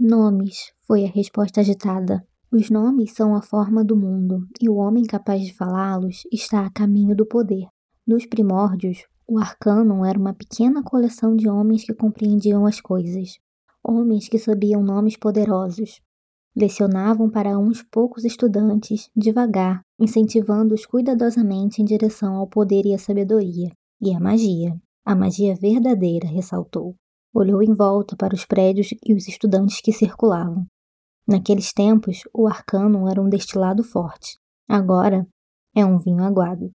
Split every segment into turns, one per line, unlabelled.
Nomes, foi a resposta agitada. Os nomes são a forma do mundo, e o homem capaz de falá-los está a caminho do poder. Nos primórdios, o Arcanum era uma pequena coleção de homens que compreendiam as coisas, homens que sabiam nomes poderosos. Lecionavam para uns poucos estudantes, devagar, incentivando-os cuidadosamente em direção ao poder e à sabedoria, e à magia. A magia verdadeira, ressaltou. Olhou em volta para os prédios e os estudantes que circulavam. Naqueles tempos, o arcano era um destilado forte. Agora, é um vinho aguado.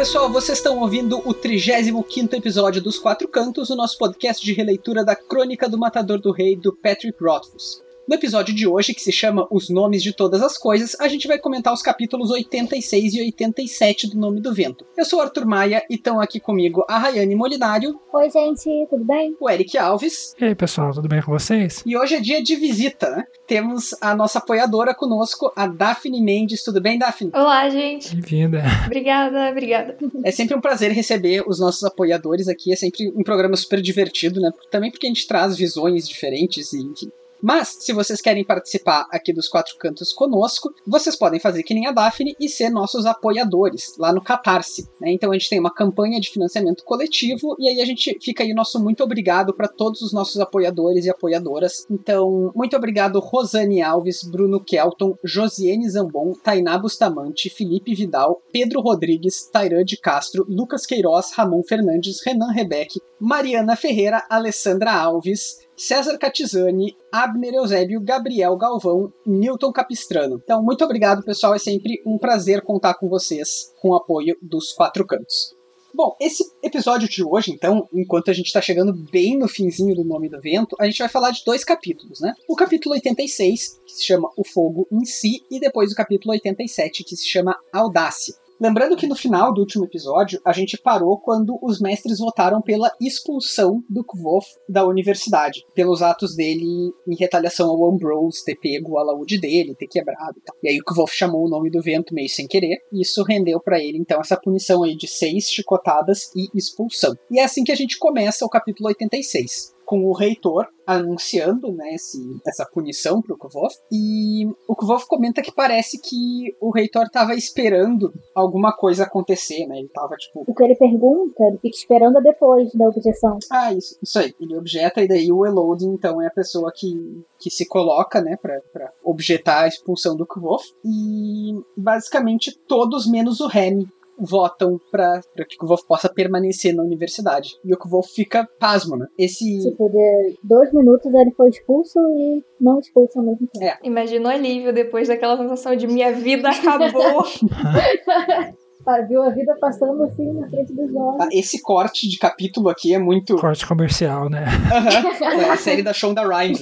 Pessoal, vocês estão ouvindo o 35 episódio dos Quatro Cantos, o nosso podcast de releitura da Crônica do Matador do Rei do Patrick Rothfuss. No episódio de hoje, que se chama Os Nomes de Todas as Coisas, a gente vai comentar os capítulos 86 e 87 do Nome do Vento. Eu sou Arthur Maia e estão aqui comigo a Rayane Molinário.
Oi, gente, tudo bem?
O Eric Alves.
E aí, pessoal, tudo bem com vocês?
E hoje é dia de visita, né? Temos a nossa apoiadora conosco, a Daphne Mendes. Tudo bem, Daphne?
Olá, gente.
Bem-vinda.
Obrigada, obrigada.
É sempre um prazer receber os nossos apoiadores aqui. É sempre um programa super divertido, né? Também porque a gente traz visões diferentes e, enfim, mas, se vocês querem participar aqui dos Quatro Cantos conosco, vocês podem fazer que nem a Daphne e ser nossos apoiadores lá no Catarse. Né? Então a gente tem uma campanha de financiamento coletivo e aí a gente fica aí nosso muito obrigado para todos os nossos apoiadores e apoiadoras. Então, muito obrigado Rosane Alves, Bruno Kelton, Josiane Zambon, Tainá Bustamante, Felipe Vidal, Pedro Rodrigues, Tairã de Castro, Lucas Queiroz, Ramon Fernandes, Renan Rebeck, Mariana Ferreira, Alessandra Alves, César Catizani, Abner Eusébio, Gabriel Galvão, Newton Capistrano. Então, muito obrigado, pessoal. É sempre um prazer contar com vocês com o apoio dos quatro cantos. Bom, esse episódio de hoje, então, enquanto a gente está chegando bem no finzinho do Nome do Vento, a gente vai falar de dois capítulos, né? O capítulo 86, que se chama O Fogo em Si, e depois o capítulo 87, que se chama Audácia. Lembrando que no final do último episódio, a gente parou quando os mestres votaram pela expulsão do Kvof da universidade, pelos atos dele em retaliação ao Ambrose ter pego o alaúde dele, ter quebrado e tal. E aí o Kvof chamou o nome do vento meio sem querer, e isso rendeu para ele então essa punição aí de seis chicotadas e expulsão. E é assim que a gente começa o capítulo 86 com o reitor anunciando né, esse, essa punição para o Kvof. E o Kvof comenta que parece que o reitor estava esperando alguma coisa acontecer, né? Ele estava tipo.
O que ele pergunta, ele fica esperando depois da objeção.
Ah, isso, isso aí. Ele objeta, e daí o Elodie, então, é a pessoa que, que se coloca, né, para objetar a expulsão do Kvof. E basicamente todos menos o Remy votam para que o Wolf possa permanecer na universidade. E o Wolf fica pasmo, né? Esse.
Tipo, de dois minutos ele foi expulso e não expulso ao mesmo tempo.
É. Imagina o alívio depois daquela sensação de minha vida acabou.
viu a vida passando assim na frente dos olhos. Ah,
esse corte de capítulo aqui é muito.
Corte comercial, né?
Uhum. É a série da Shonda Rhimes.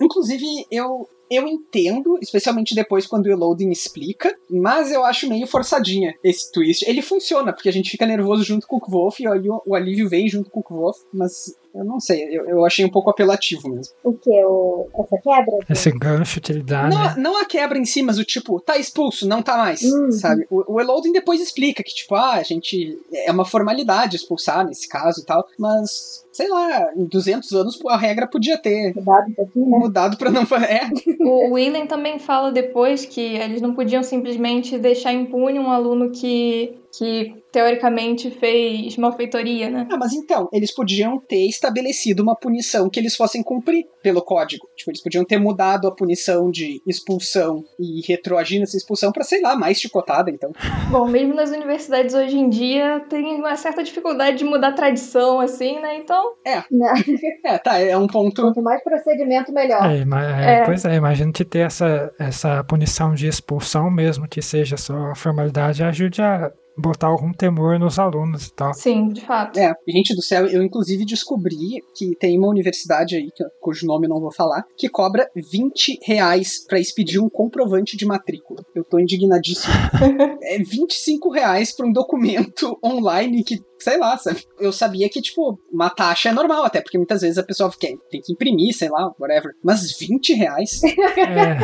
Inclusive, eu, eu entendo, especialmente depois quando o Loading explica, mas eu acho meio forçadinha esse twist. Ele funciona, porque a gente fica nervoso junto com o Kvolf e o, o alívio vem junto com o Kvolf, mas eu não sei, eu, eu achei um pouco apelativo mesmo.
O que? O, essa quebra?
Esse gancho, utilidade.
Não, não a quebra em si, mas o tipo, tá expulso, não tá mais, uhum. sabe? O, o Elodin depois explica que, tipo, ah, a gente. É uma formalidade expulsar nesse caso e tal, mas sei lá, em 200 anos a regra podia ter
mudado pouquinho, né?
Mudado pra não. É.
O Willen também fala depois que eles não podiam simplesmente deixar impune um aluno que que teoricamente fez malfeitoria, né?
Ah, mas então, eles podiam ter estabelecido uma punição que eles fossem cumprir pelo código. Tipo, eles podiam ter mudado a punição de expulsão e retroagir nessa expulsão para sei lá, mais chicotada, então.
Bom, mesmo nas universidades hoje em dia tem uma certa dificuldade de mudar a tradição, assim, né? Então.
É. é, tá, é um ponto.
Quanto mais procedimento, melhor.
É, é, é. Pois é, imagino que ter essa, essa punição de expulsão mesmo, que seja só formalidade, ajude a botar algum temor nos alunos e tal.
Sim, de fato.
É, gente do céu, eu inclusive descobri que tem uma universidade aí, cujo nome eu não vou falar, que cobra 20 reais pra expedir um comprovante de matrícula. Eu tô indignadíssimo. é 25 reais pra um documento online que, sei lá, sabe? Eu sabia que, tipo, uma taxa é normal, até porque muitas vezes a pessoa quer, tem que imprimir, sei lá, whatever. Mas 20 reais?
É,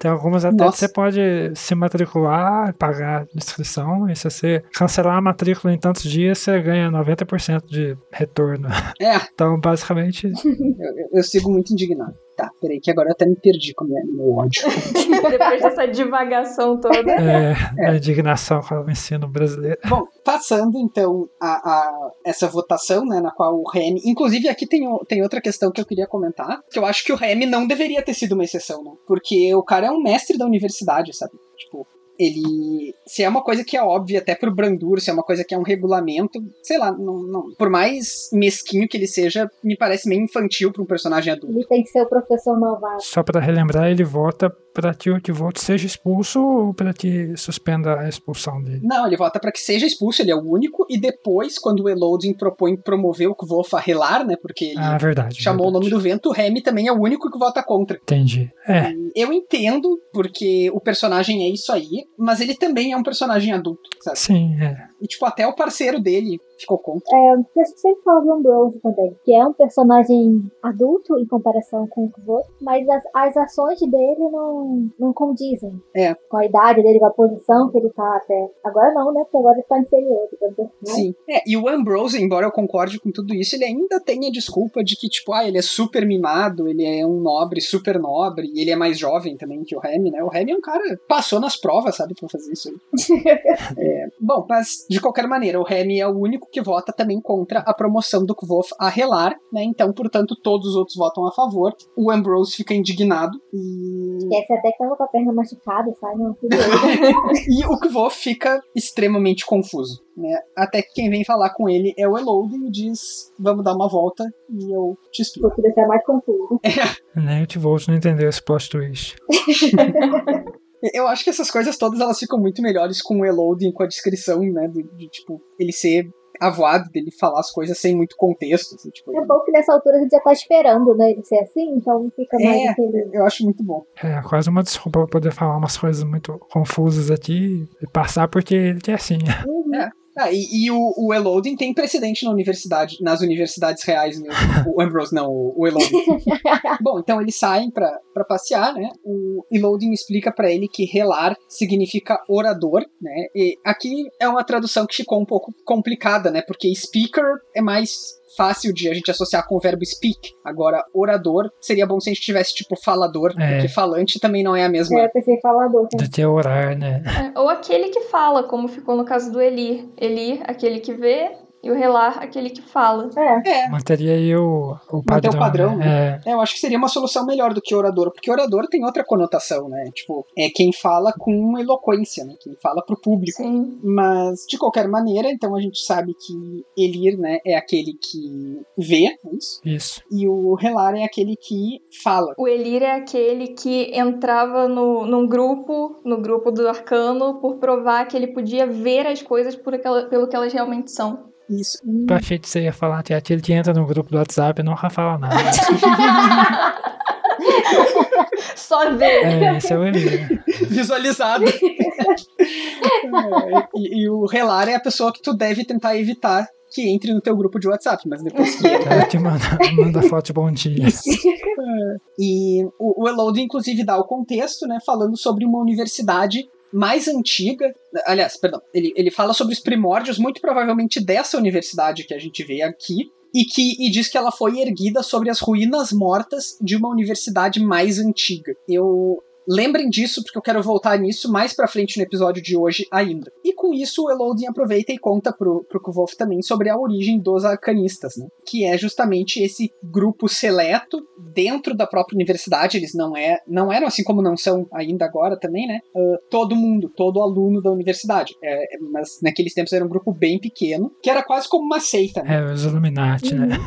tem algumas até
Nossa.
que você pode se matricular, pagar inscrição, e se você cancelar a matrícula em tantos dias, você ganha 90% de retorno.
É,
Então, basicamente,
eu, eu- eu sigo muito indignado. Tá, peraí, que agora eu até me perdi com o meu, ódio.
Depois dessa divagação toda.
é, a indignação com o ensino brasileiro.
Bom, passando então a, a essa votação, né, na qual o Remy. Inclusive, aqui tem, tem outra questão que eu queria comentar, que eu acho que o Remy não deveria ter sido uma exceção, né? Porque o cara é um mestre da universidade, sabe? Tipo. Ele. Se é uma coisa que é óbvia até pro Brandur, se é uma coisa que é um regulamento, sei lá, não, não. Por mais mesquinho que ele seja, me parece meio infantil pra um personagem adulto.
Ele tem que ser o professor malvado.
Só pra relembrar, ele vota pra que o Tivolt seja expulso ou pra que suspenda a expulsão dele.
Não, ele vota pra que seja expulso, ele é o único, e depois, quando o Elodin propõe promover o Kvof a relar, né? Porque ele
Ah, verdade.
chamou o
verdade.
nome do vento, o Remy também é o único que vota contra.
Entendi. É,
Eu entendo, porque o personagem é isso aí, mas ele também é um personagem adulto, sabe?
sim, é.
E, tipo, até o parceiro dele ficou contra.
É, gente sempre fala do Ambrose também, que é um personagem adulto em comparação com o Kvoth, mas as, as ações dele não, não condizem
É.
com a idade dele, com a posição que ele tá até. Agora não, né? Porque agora ele tá inferior. assim, né?
Sim. É, e o Ambrose, embora eu concorde com tudo isso, ele ainda tem a desculpa de que, tipo, ah, ele é super mimado, ele é um nobre, super nobre, e ele é mais jovem também que o Remy, né? O Remy é um cara passou nas provas, sabe, pra fazer isso aí. É, bom, mas de qualquer maneira, o Remy é o único que vota também contra a promoção do Kvof a relar, né? Então, portanto, todos os outros votam a favor. O Ambrose fica indignado e
Esquece até que tava com a perna machucada, sabe? Não,
e o Kvof fica extremamente confuso, né? Até que quem vem falar com ele é o Elodin e diz: Vamos dar uma volta e eu te explico.
Vou te deixar mais confuso.
Nem o Tivolt não entendeu esse plot twist.
Eu acho que essas coisas todas elas ficam muito melhores com o Elodin, com a descrição, né? De, de, tipo, ele ser avoado, dele falar as coisas sem muito contexto. Assim, tipo,
É bom que nessa altura a gente já tá esperando, né? Ele ser assim, então fica mais
É.
aquele.
eu acho muito bom.
É quase uma desculpa pra poder falar umas coisas muito confusas aqui e passar porque ele é assim.
Uhum.
Ah, e, e o, o Elodin tem precedente na universidade, nas universidades reais mesmo. o Ambrose, não, o, o Elodin. Bom, então eles saem pra passear, né? O Elodin explica pra ele que relar significa orador, né? E aqui é uma tradução que ficou um pouco complicada, né? Porque speaker é mais fácil de a gente associar com o verbo speak. Agora, orador seria bom se a gente tivesse tipo falador,
É.
porque falante também não é a mesma.
É, eu pensei em falador. também.
De ter orar, né?
É, ou aquele que fala, como ficou no caso do Elir. Elir, aquele que vê, e o Relar, aquele que fala.
É,
É,
Manteria aí o, o
Manter
padrão.
o padrão,
né? É,
É, eu acho que seria uma solução melhor do que orador, porque orador tem outra conotação, né? Tipo, é quem fala com eloquência, né? Quem fala pro público.
Sim.
Mas, de qualquer maneira, então a gente sabe que Elir, né, é aquele que vê, é isso?
isso.
E o Relar é aquele que fala.
O Elir é aquele que entrava no, num grupo, no grupo do arcano, por provar que ele podia ver as coisas por aquela- pelo que elas realmente são.
Isso.
Eu achei que você ia falar é aquele que entra no grupo do WhatsApp e nunca fala nada.
Só ver.
é, esse é o Eli.
Visualizado. É, e, e o Relar é a pessoa que tu deve tentar evitar que entre no teu grupo de WhatsApp, mas depois que
Ela que manda, manda foto de bom dia.
E o, o Elodie, inclusive, dá o contexto, né, falando sobre uma universidade mais antiga. Aliás, perdão, ele, ele fala sobre os primórdios, muito provavelmente dessa universidade que a gente vê aqui. E, que, e diz que ela foi erguida sobre as ruínas mortas de uma universidade mais antiga. Eu. Lembrem disso, porque eu quero voltar nisso mais pra frente no episódio de hoje ainda. E com isso, o Elodin aproveita e conta pro, pro Kvolf também sobre a origem dos arcanistas, né? Que é justamente esse grupo seleto dentro da própria universidade. Eles não, é, não eram, assim como não são ainda agora também, né? Ah, todo mundo, todo aluno da universidade. É, é, mas naqueles tempos era um grupo bem pequeno, que era quase como uma seita, né?
É, os Illuminati, né?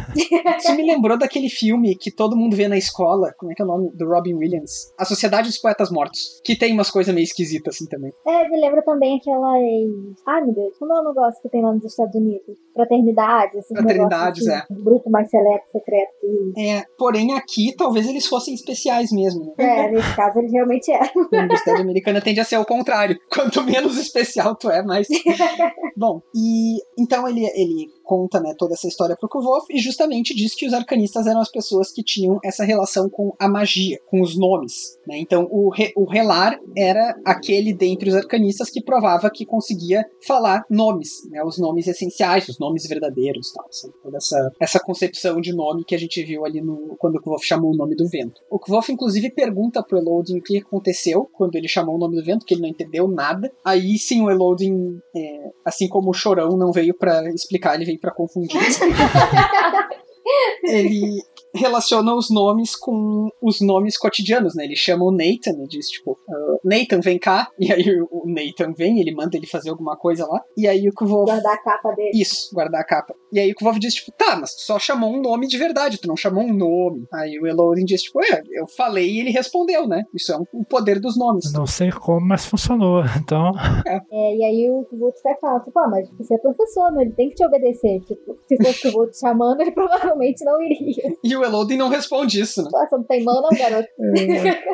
Isso me lembrou daquele filme que todo mundo vê na escola. Como é que é o nome? Do Robin Williams. A Sociedade dos Poetas Mortos. Que tem umas coisas meio esquisitas assim também.
É, me lembra também aquelas aquelas. Ai meu Deus, como é o negócio que tem lá nos Estados Unidos? Fraternidades, esses
Fraternidades,
negócios, assim, Grupo mais seleto, secreto.
É, porém aqui talvez eles fossem especiais mesmo. né?
É, nesse caso eles realmente eram.
A Universidade Americana tende a ser o contrário. Quanto menos especial tu é, mais. Bom, e então ele, ele conta né, toda essa história pro Kuvov e justamente diz que os arcanistas eram as pessoas que tinham essa relação com a magia, com os nomes. Né? Então o, re, o relar era aquele dentre os arcanistas que provava que conseguia falar nomes, né, os nomes essenciais, os nomes verdadeiros. Tal, assim, toda essa, essa concepção de nome que a gente viu ali no, quando o Kuvov chamou o nome do vento. O Kuvov, inclusive, pergunta pro Elodin o que aconteceu quando ele chamou o nome do vento, que ele não entendeu nada. Aí sim o Elodin, é, assim como o Chorão não veio para explicar, ele veio para confundir. ele relaciona os nomes com os nomes cotidianos, né? Ele chama o Nathan e diz, tipo, uh, Nathan, vem cá. E aí o Nathan vem, ele manda ele fazer alguma coisa lá. E aí o Kuvov...
Guardar a capa dele.
Isso, guardar a capa. E aí o Kuvov diz, tipo, tá, mas tu só chamou um nome de verdade, tu não chamou um nome. Aí o Elodin diz, tipo, é, eu falei e ele respondeu, né? Isso é um, o poder dos nomes.
Não sei como, mas funcionou. Então,
É, e aí o Kuvut até fala, tipo, ah, mas você é professor, né? Ele tem que te obedecer. Tipo, se fosse o Kuvut chamando, ele provavelmente não iria.
E o Elodin não responde isso, né?
Você não tem mão não, garoto.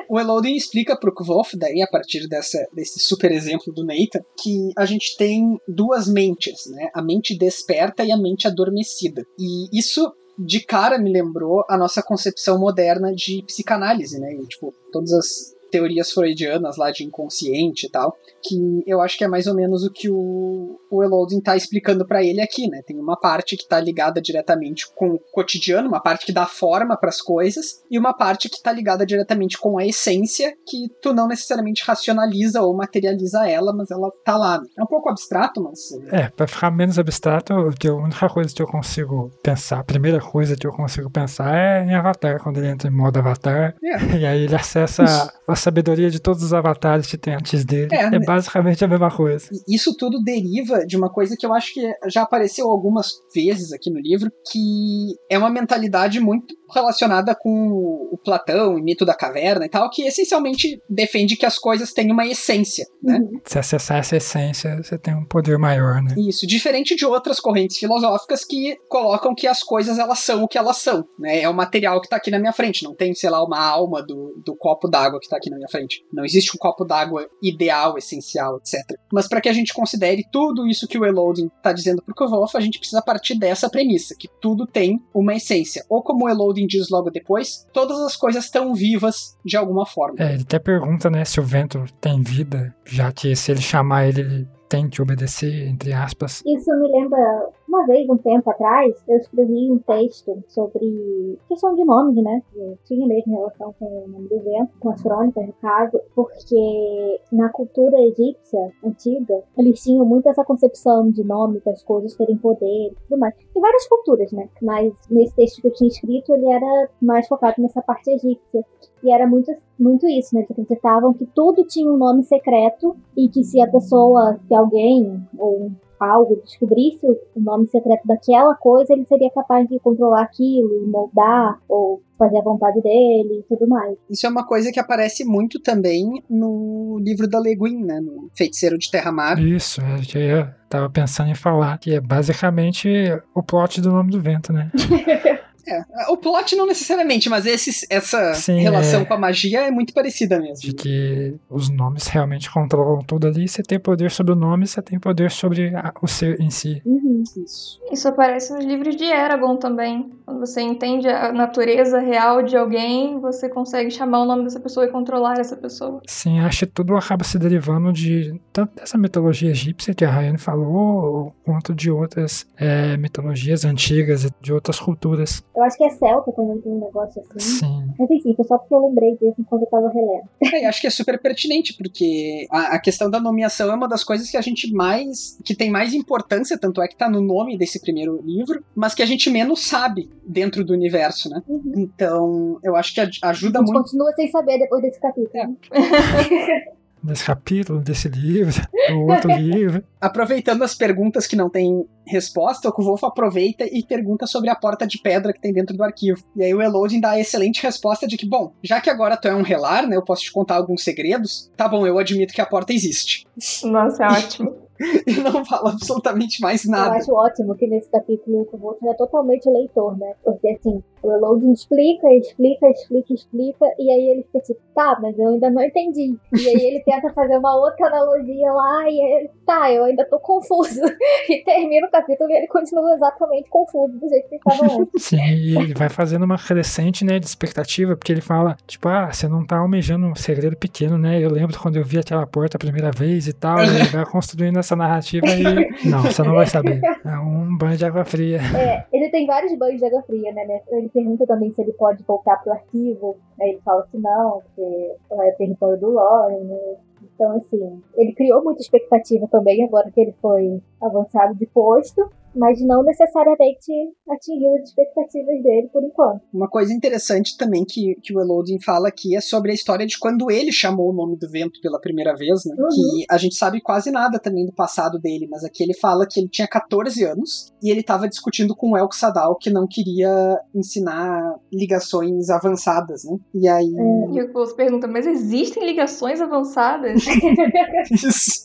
O Elodin explica pro Kvolf, daí, a partir dessa, desse super exemplo do Nathan, que a gente tem duas mentes, né? A mente desperta e a mente adormecida. E isso, de cara, me lembrou a nossa concepção moderna de psicanálise, né? E, tipo, todas as teorias freudianas lá de inconsciente e tal, que eu acho que é mais ou menos o que o, o Elodin tá explicando para ele aqui, né? Tem uma parte que tá ligada diretamente com o cotidiano, uma parte que dá forma para as coisas, e uma parte que tá ligada diretamente com a essência, que tu não necessariamente racionaliza ou materializa ela, mas ela tá lá. É um pouco abstrato, mas
é, pra ficar menos abstrato, a única coisa que eu consigo pensar, a primeira coisa que eu consigo pensar é em Avatar, quando ele entra em modo Avatar.
É.
E aí ele acessa a sabedoria de todos os avatares que tem antes dele.
É,
É,
né?
basicamente a mesma coisa.
Isso tudo deriva de uma coisa que eu acho que já apareceu algumas vezes aqui no livro, que é uma mentalidade muito relacionada com o Platão e mito da caverna e tal, que essencialmente defende que as coisas têm uma essência, né?
Se acessar essa essência, você tem um poder maior, né?
Isso, diferente de outras correntes filosóficas que colocam que as coisas elas são o que elas são, né? É o material que tá aqui na minha frente, não tem, sei lá, uma alma do, do copo d'água que tá aqui na minha frente. Não existe um copo d'água ideal, essencial, etc. Mas para que a gente considere tudo isso que o Elodin tá dizendo pro Kvolf, a gente precisa partir dessa premissa, que tudo tem uma essência. Ou como o Elodin diz logo depois, todas as coisas estão vivas de alguma forma.
É, ele até pergunta, né, se o vento tem vida, já que se ele chamar ele, ele tem que obedecer, entre aspas.
Isso me lembra, uma vez, um tempo atrás, eu escrevi um texto sobre questão de nomes, né? Eu tinha mesmo relação com o nome do vento, com as crônicas, no caso, porque na cultura egípcia antiga, eles tinham muito essa concepção de nome, das coisas terem poder e tudo mais. Em várias culturas, né? Mas nesse texto que eu tinha escrito, ele era mais focado nessa parte egípcia. E era muito, muito isso, né? Eles acreditavam que tudo tinha um nome secreto e que se a pessoa, se alguém ou algo descobrisse o nome secreto daquela coisa, ele seria capaz de controlar aquilo e moldar ou fazer a vontade dele e tudo mais.
Isso é uma coisa que aparece muito também no livro da Le Guin, né? No Feiticeiro de Terra-Mar.
Isso, é, eu já tava pensando em falar, que é basicamente o plot do nome do vento, né?
É, o plot não necessariamente, mas esses, essa
Sim,
relação
é.
com a magia é muito parecida mesmo.
De que os nomes realmente controlam tudo ali. Você tem poder sobre o nome, você tem poder sobre a- o ser em si.
Uhum.
Isso.
Isso aparece nos livros de Eragon também. Quando você entende a natureza real de alguém, você consegue chamar o nome dessa pessoa e controlar essa pessoa.
Sim, acho que tudo acaba se derivando de tanto dessa mitologia egípcia que a Rayane falou, quanto de outras é, mitologias antigas e de outras culturas.
Eu acho que é celta quando tem um negócio assim.
Sim.
Mas enfim, foi só porque eu lembrei disso enquanto eu tava relendo.
É, e acho que é super pertinente, porque a, a questão da nomeação é uma das coisas que a gente mais. que tem mais importância, tanto é que tá no nome desse primeiro livro, mas que a gente menos sabe dentro do universo, né?
Uhum.
Então, eu acho que aj- ajuda
A gente
muito.
continua sem saber depois desse capítulo.
É.
Desse capítulo, desse livro, do outro livro.
Aproveitando as perguntas que não têm resposta, o Kvolf aproveita e pergunta sobre a porta de pedra que tem dentro do arquivo. E aí o Elodin dá a excelente resposta de que, bom, já que agora tu é um relar, né, eu posso te contar alguns segredos, tá bom, eu admito que a porta existe.
Nossa, é ótimo.
e não fala absolutamente mais nada.
Eu acho ótimo que nesse capítulo o Kuboto é totalmente o leitor, né? Porque assim, o Elodin explica, explica, explica, explica, e aí ele fica tipo, tá, mas eu ainda não entendi. E aí ele tenta fazer uma outra analogia lá, e ele, tá, eu ainda tô confuso. E termina o capítulo e ele continua exatamente confuso do jeito que ele estava antes.
Sim, e ele vai fazendo uma crescente, né, de expectativa, porque ele fala, tipo, ah, você não tá almejando um segredo pequeno, né? Eu lembro quando eu vi aquela porta a primeira vez e tal, e ele vai construindo essa narrativa e. Não, você não vai saber. É um banho de água fria.
É, ele tem vários banhos de água fria, né? Ele pergunta também se ele pode voltar pro arquivo. Aí ele fala que não, porque é território do Lauren, né? Então, assim, ele criou muita expectativa também, agora que ele foi avançado de posto mas não necessariamente atingiu as expectativas dele por enquanto.
Uma coisa interessante também que, que o Elodin fala aqui é sobre a história de quando ele chamou o nome do vento pela primeira vez, né? Uhum. Que a gente sabe quase nada também do passado dele, mas aqui ele fala que ele tinha 14 anos e ele estava discutindo com o El Sadal que não queria ensinar ligações avançadas, né? E aí.
É. E você pergunta, mas existem ligações avançadas?
Isso.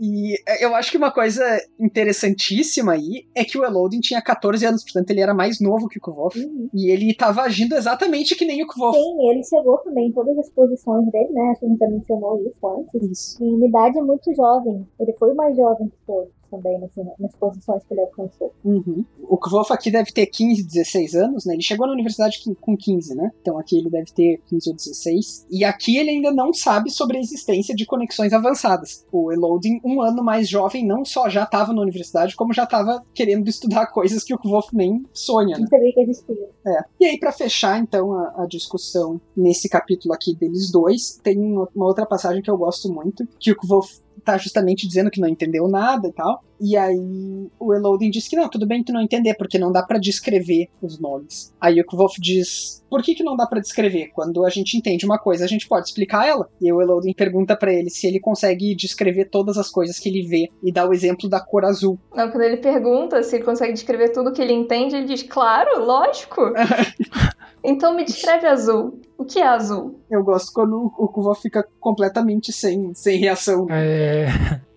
E eu acho que uma coisa interessantíssima aí é que o Elodin tinha 14 anos, portanto ele era mais novo que o Kvolf. Uhum. E ele estava agindo exatamente que nem o Kvolf.
Sim, ele chegou também em todas as posições dele, né? A gente já mencionou isso antes. Isso. Em idade muito jovem. Ele foi o mais jovem que todos também assim, nas posições que ele alcançou.
Uhum. O Kvolf aqui deve ter 15, 16 anos, né? Ele chegou na universidade com 15, né? Então aqui ele deve ter 15 ou 16. E aqui ele ainda não sabe sobre a existência de conexões avançadas. O Elodin, um ano mais jovem, não só já estava na universidade, como já estava querendo estudar coisas que o Kvolf nem sonha, né?
Não sabia que existia.
É. E aí, para fechar, então, a, a, discussão nesse capítulo aqui deles dois, tem uma, outra passagem que eu gosto muito, que o Kvolf tá justamente dizendo que não entendeu nada e tal. E aí o Elodin diz que não, tudo bem tu não entender, porque não dá para descrever os nomes. Aí o Kvolf diz, por que que não dá para descrever? Quando a gente entende uma coisa, a gente pode explicar ela. E o Elodin pergunta para ele se ele consegue descrever todas as coisas que ele vê e dá o exemplo da cor azul.
Não, quando ele pergunta se ele consegue descrever tudo que ele entende, ele diz, claro, lógico. então me descreve azul. O que é azul?
Eu gosto quando o Kuva fica completamente sem, sem reação.
É,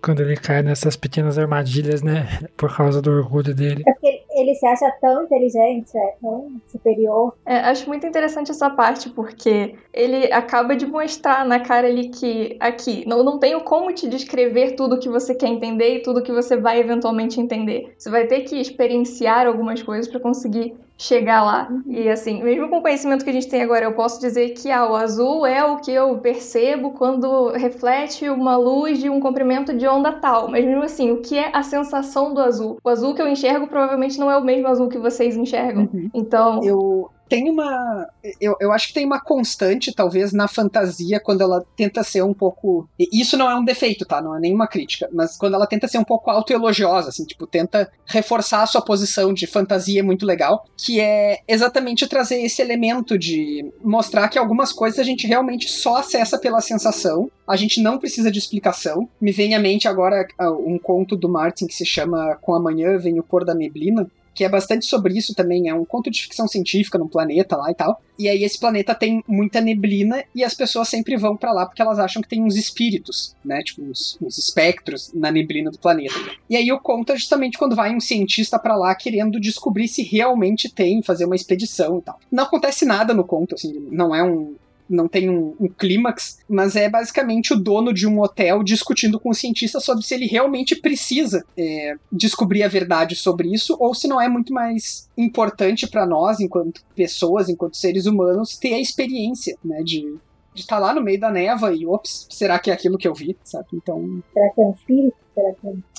quando ele cai nessas pequenas armadilhas, né? Por causa do orgulho dele.
É porque ele se acha tão inteligente, é, tão superior.
É, acho muito interessante essa parte, porque ele acaba de mostrar na cara ali que aqui, não, não tenho como te descrever tudo que você quer entender e tudo que você vai eventualmente entender. Você vai ter que experienciar algumas coisas para conseguir chegar lá. Uhum. E assim, mesmo com o conhecimento que a gente tem agora, eu posso dizer que ah, o azul é o que eu percebo quando reflete uma luz de um comprimento de onda tal. Mas mesmo assim, o que é a sensação do azul? O azul que eu enxergo provavelmente não é o mesmo azul que vocês enxergam. Uhum. Então.
Eu, tem uma. Eu, eu acho que tem uma constante, talvez, na fantasia, quando ela tenta ser um pouco. Isso não é um defeito, tá? Não é nenhuma crítica. Mas quando ela tenta ser um pouco autoelogiosa, assim, tipo, tenta reforçar a sua posição de fantasia muito legal, que é exatamente trazer esse elemento de mostrar que algumas coisas a gente realmente só acessa pela sensação, a gente não precisa de explicação. Me vem à mente agora ah, um conto do Martin que se chama Com Amanhã Vem o Pôr da Neblina, que é bastante sobre isso também. É um conto de ficção científica num planeta lá e tal. E aí esse planeta tem muita neblina e as pessoas sempre vão para lá porque elas acham que tem uns espíritos, né? Tipo, uns, uns espectros na neblina do planeta. E aí o conto é justamente quando vai um cientista para lá querendo descobrir se realmente tem, fazer uma expedição e tal. Não acontece nada no conto, assim, não é um, não tem um, um clímax, mas é basicamente o dono de um hotel discutindo com o cientista sobre se ele realmente precisa é, descobrir a verdade sobre isso ou se não é muito mais importante para nós, enquanto pessoas, enquanto seres humanos, ter a experiência, né, de de estar tá lá no meio da neva e, ops, será que é aquilo que eu vi, sabe? Então.
Será que é um espírito?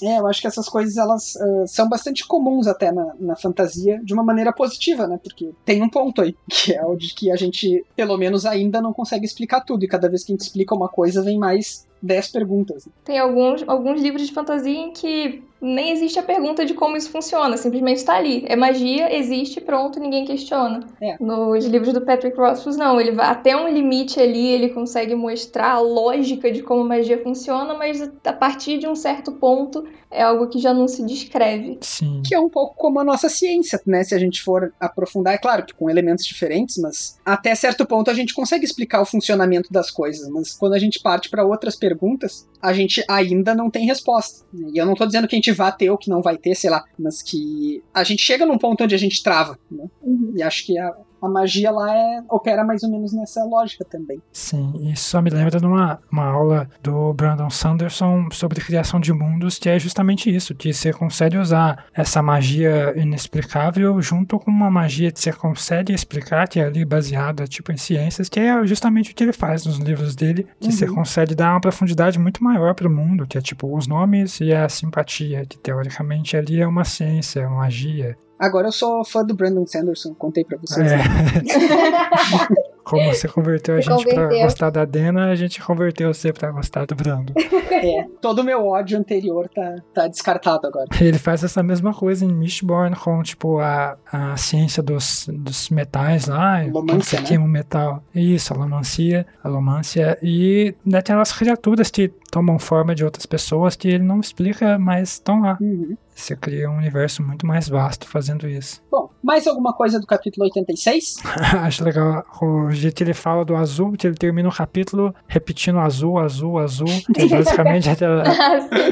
É, eu acho que essas coisas elas uh, são bastante comuns até na, na fantasia, de uma maneira positiva, né? Porque tem um ponto aí, que é o de que a gente, pelo menos ainda, não consegue explicar tudo, e cada vez que a gente explica uma coisa, vem mais 10 perguntas.
Tem alguns, alguns livros de fantasia em que nem existe a pergunta de como isso funciona, simplesmente está ali. É magia, existe, pronto, ninguém questiona. É. Nos livros do Patrick Rothfuss, não, ele vai até um limite ali, ele consegue mostrar a lógica de como magia funciona, mas a partir de um certo ponto é algo que já não se descreve.
Sim.
Que é um pouco como a nossa ciência, né? Se a gente for aprofundar, é claro que com elementos diferentes, mas até certo ponto a gente consegue explicar o funcionamento das coisas, mas quando a gente parte para outras perguntas, perguntas, a gente ainda não tem resposta. E eu não tô dizendo que a gente vai ter ou que não vai ter, sei lá, mas que a gente chega num ponto onde a gente trava, né?
Uhum.
E acho que a, a magia lá é, opera mais ou menos nessa lógica também.
Sim, isso só me lembra de uma, uma aula do Brandon Sanderson sobre criação de mundos, que é justamente isso, que você consegue usar essa magia inexplicável junto com uma magia que você consegue explicar, que é ali baseada tipo em ciências, que é justamente o que ele faz nos livros dele, que
Uhum.
você consegue dar uma profundidade muito maior para o mundo, que é tipo os nomes e a simpatia, que teoricamente ali é uma ciência, uma magia.
Agora eu sou fã do Brandon Sanderson, contei pra vocês.
É.
né?
Como você converteu a
Se
gente pra
converteu.
gostar da Dena, a gente converteu você pra gostar do Brando.
É, todo o meu ódio anterior tá, tá descartado agora.
Ele faz essa mesma coisa em Mistborn com, tipo, a, a ciência dos, dos metais lá. você
né?
um metal. Isso, a lomancia. A lomância. E daquelas criaturas que tomam forma de outras pessoas que ele não explica, mas estão lá.
Uhum.
Você cria um universo muito mais vasto fazendo isso.
Bom, mais alguma coisa do capítulo 86?
Acho legal o jeito que ele fala do azul, que ele termina o capítulo repetindo azul, azul, azul. Que é basicamente aquela,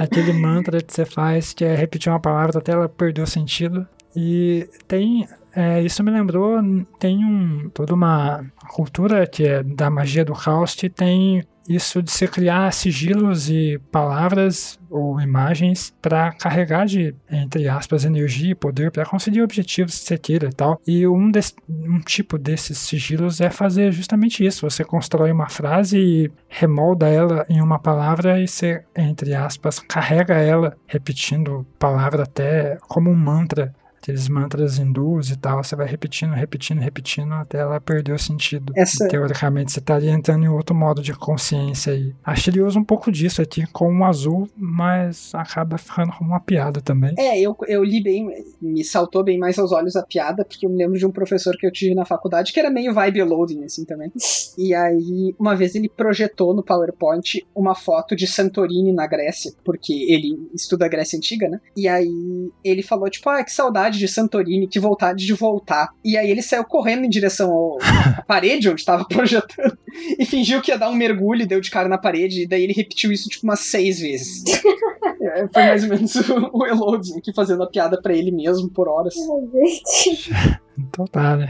aquele mantra que você faz, que é repetir uma palavra até ela perder o sentido. E tem. é, isso me lembrou, tem um, toda uma cultura que é da magia do caos que tem isso de se criar sigilos e palavras ou imagens para carregar de, entre aspas, energia e poder para conseguir objetivos que você queira e tal. E um, des- um tipo desses sigilos é fazer justamente isso. Você constrói uma frase e remolda ela em uma palavra e você, entre aspas, carrega ela repetindo palavra até como um mantra. Aqueles mantras hindus e tal, você vai repetindo, repetindo, repetindo até ela perder o sentido.
Essa-
E, teoricamente, você estaria entrando em outro modo de consciência aí. Acho que ele usa um pouco disso aqui com o azul, mas acaba ficando como uma piada também.
É, eu, eu li bem, me saltou bem mais aos olhos a piada, porque eu me lembro de um professor que eu tive na faculdade que era meio vibe loading, assim, também. E aí, uma vez ele projetou no PowerPoint uma foto de Santorini na Grécia, porque ele estuda a Grécia Antiga, né? E aí ele falou, tipo, ah, que saudade de Santorini, que vontade de voltar. E aí ele saiu correndo em direção ao- à parede onde estava projetando e fingiu que ia dar um mergulho e deu de cara na parede, e daí ele repetiu isso, tipo, umas seis vezes. É, Foi mais ou menos o, o Elodie aqui fazendo a piada pra ele mesmo por horas.
Ai, gente.
Então tá, né?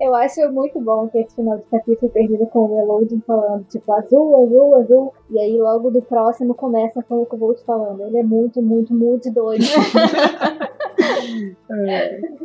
Eu acho muito bom que esse final de capítulo termina com o Elodie falando, tipo, azul, azul, azul. E aí logo do próximo começa com o que eu vou te falando. Ele é muito, muito, muito doido.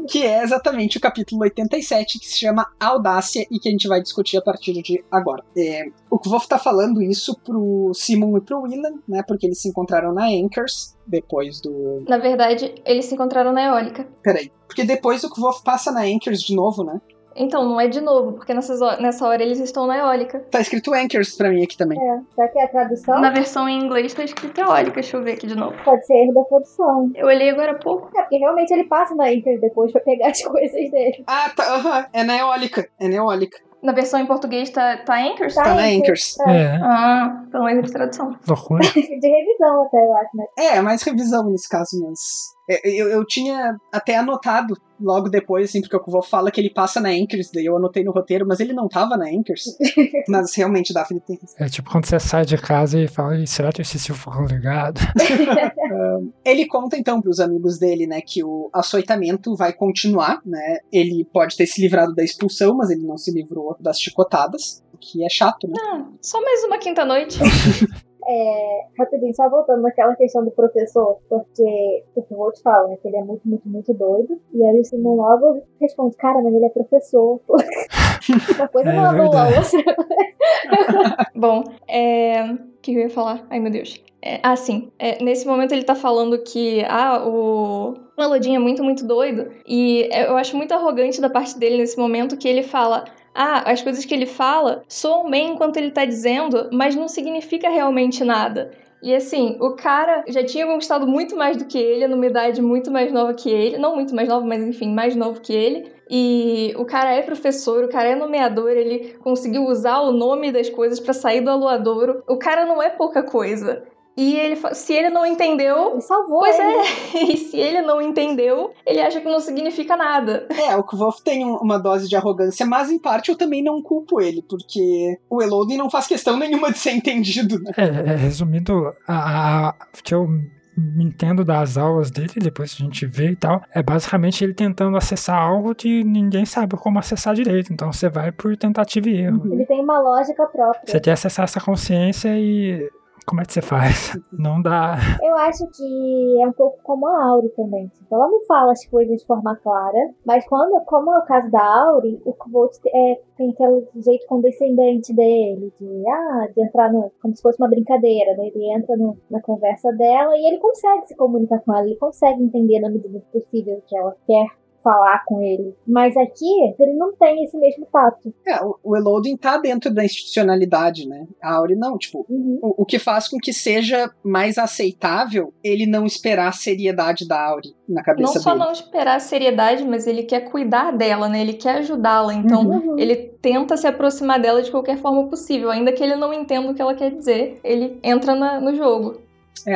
Que é exatamente o capítulo 87, que se chama Audácia e que a gente vai discutir a partir de agora. É, o Kvof tá falando isso pro Simon e pro Willan, né? Porque eles se encontraram na Anchors depois do.
Na verdade, eles se encontraram na eólica.
Peraí. Porque depois o Kvof passa na Anchors de novo, né?
Então, não é de novo, porque nessas nessa hora eles estão na eólica.
Tá escrito Anchors pra mim aqui também.
É, será que é a tradução?
Na versão em inglês tá escrito eólica, deixa eu ver aqui de novo.
Pode ser erro da tradução.
Eu olhei agora há pouco.
É, porque realmente ele passa na Inter depois pra pegar as coisas dele.
Ah, tá. aham, é na eólica. É na eólica.
Na versão em português tá, tá Anchors?
Tá.
Tá na
Anchors.
Anchors.
É.
É,
Ah, então erro de tradução.
loucura.
De revisão até, eu acho, né?
É, mais revisão nesse caso, mas. É, Eu, eu tinha até anotado logo depois, assim, porque o Kvof fala que ele passa na Anchors, daí eu anotei no roteiro, mas ele não tava na Anchors. mas realmente, Daphne tem razão.
É tipo quando você sai de casa e fala, "Ih, será que esse silfo ficou ligado?
Ele conta então pros amigos dele, né, que o açoitamento vai continuar, né? Ele pode ter se livrado da expulsão, mas ele não se livrou das chicotadas, o que é chato, né?
Ah, só mais uma quinta-noite.
É, rapidinho, só voltando naquela questão do professor, porque o que eu vou te falar, né? Que ele é muito, muito, muito doido. E aí o logo responde, cara, mas ele é professor. Uma coisa
É
não anula a
verdade.
outra.
Bom, é. O que eu ia falar? Ai, meu Deus. É, ah, sim. É, nesse momento ele tá falando que ah, o Melodinho é muito, muito doido. E é, eu acho muito arrogante da parte dele nesse momento que ele fala. Ah, as coisas que ele fala soam bem enquanto ele tá dizendo, mas não significa realmente nada. E assim, o cara já tinha conquistado muito mais do que ele, numa idade muito mais nova que ele. Não muito mais nova, mas enfim, mais novo que ele. E o cara é professor, o cara é nomeador, ele conseguiu usar o nome das coisas pra sair do Aluadouro. O cara não é pouca coisa. E ele, se ele não entendeu.
Ele salvou
Pois
ele.
é, e se ele não entendeu, ele acha que não significa nada.
É, o Kvolf tem um- uma dose de arrogância, mas em parte eu também não culpo ele, porque o Elodie não faz questão nenhuma de ser entendido, né?
É, é, resumindo, a, a- o que eu me entendo das aulas dele, depois a gente vê e tal, é basicamente ele tentando acessar algo que ninguém sabe como acessar direito. Então você vai por tentativa e erro.
Ele tem uma lógica própria.
Você quer acessar essa consciência e. Como é que você faz? Não dá.
Eu acho que é um pouco como a Auri também. Tipo, ela não fala as coisas de forma clara, mas quando, como é o caso da Auri, o Kvolt é, tem aquele jeito condescendente dele, de, ah, de entrar no, como se fosse uma brincadeira, né? Ele entra no- na conversa dela e ele consegue se comunicar com ela, ele consegue entender na medida do possível o que ela quer falar com ele. Mas aqui, ele não tem esse mesmo tato.
É, o, o Elodin tá dentro da institucionalidade, né? A Auri não, tipo,
Uhum.
o, o que faz com que seja mais aceitável ele não esperar a seriedade da Auri na
Não
cabeça
só
dele.
não esperar a seriedade, mas ele quer cuidar dela, né? Ele quer ajudá-la. Então,
Uhum.
ele tenta se aproximar dela de qualquer forma possível. Ainda que ele não entenda o que ela quer dizer, ele entra na- no jogo.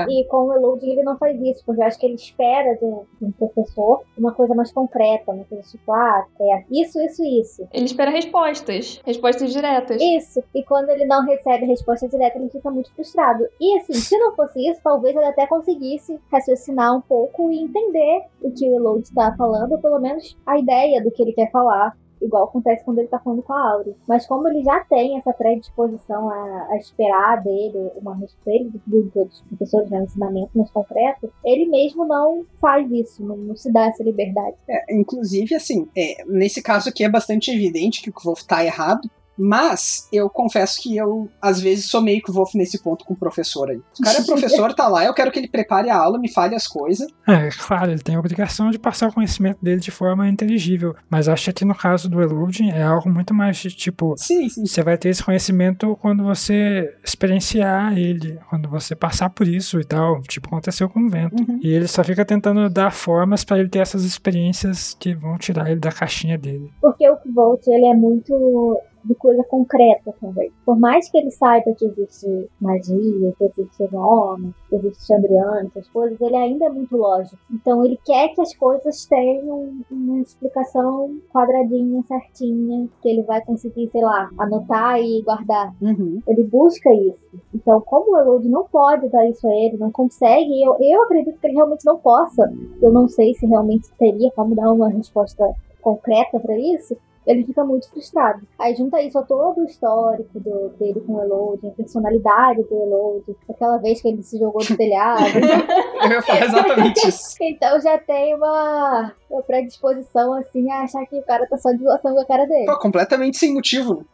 E com o Elodie ele não faz isso, porque eu acho que ele espera de um, de um professor uma coisa mais concreta, uma coisa tipo, ah, é isso, isso, isso.
Ele espera respostas. Respostas diretas.
Isso. E quando ele não recebe resposta direta, ele fica muito frustrado. E assim, se não fosse isso, talvez ele até conseguisse raciocinar um pouco e entender o que o Elodie está falando, ou pelo menos a ideia do que ele quer falar. Igual acontece quando ele tá falando com a Auri. Mas como ele já tem essa predisposição a, a esperar dele uma respeito de todos os professores, né, ensinamento mais concreto, ele mesmo não faz isso, não, não se dá essa liberdade.
É, inclusive, assim, é, nesse caso aqui é bastante evidente que o Kvolf tá errado, mas eu confesso que eu, às vezes, sou meio Kvolf nesse ponto com o professor aí. O cara é professor, tá lá, eu quero que ele prepare a aula, me fale as coisas.
É, claro, ele tem a obrigação de passar o conhecimento dele de forma inteligível. Mas acho que aqui no caso do Eluding é algo muito mais de tipo.
Sim, sim.
Você vai ter esse conhecimento quando você experienciar ele, quando você passar por isso e tal. Tipo, aconteceu com o vento.
Uhum.
E ele só fica tentando dar formas pra ele ter essas experiências que vão tirar ele da caixinha dele.
Porque o Kvolt, ele é muito de coisa concreta também. Por mais que ele saiba que existe magia, que existe nome, que existe Chandriano, essas coisas, ele ainda é muito lógico. Então ele quer que as coisas tenham uma explicação quadradinha, certinha, que ele vai conseguir, sei lá, anotar e guardar.
Uhum.
Ele busca isso. Então, como o Elode não pode dar isso a ele, não consegue, eu, eu acredito que ele realmente não possa. Eu não sei se realmente teria como dar uma resposta concreta pra isso. Ele fica muito frustrado. Aí junta isso a todo o histórico do, dele com o Elode, a personalidade do Elode, aquela vez que ele se jogou do telhado.
Eu ia falar exatamente isso.
então já tem uma, uma predisposição assim a achar que o cara tá só de zoação com a cara dele.
Pô, completamente sem motivo.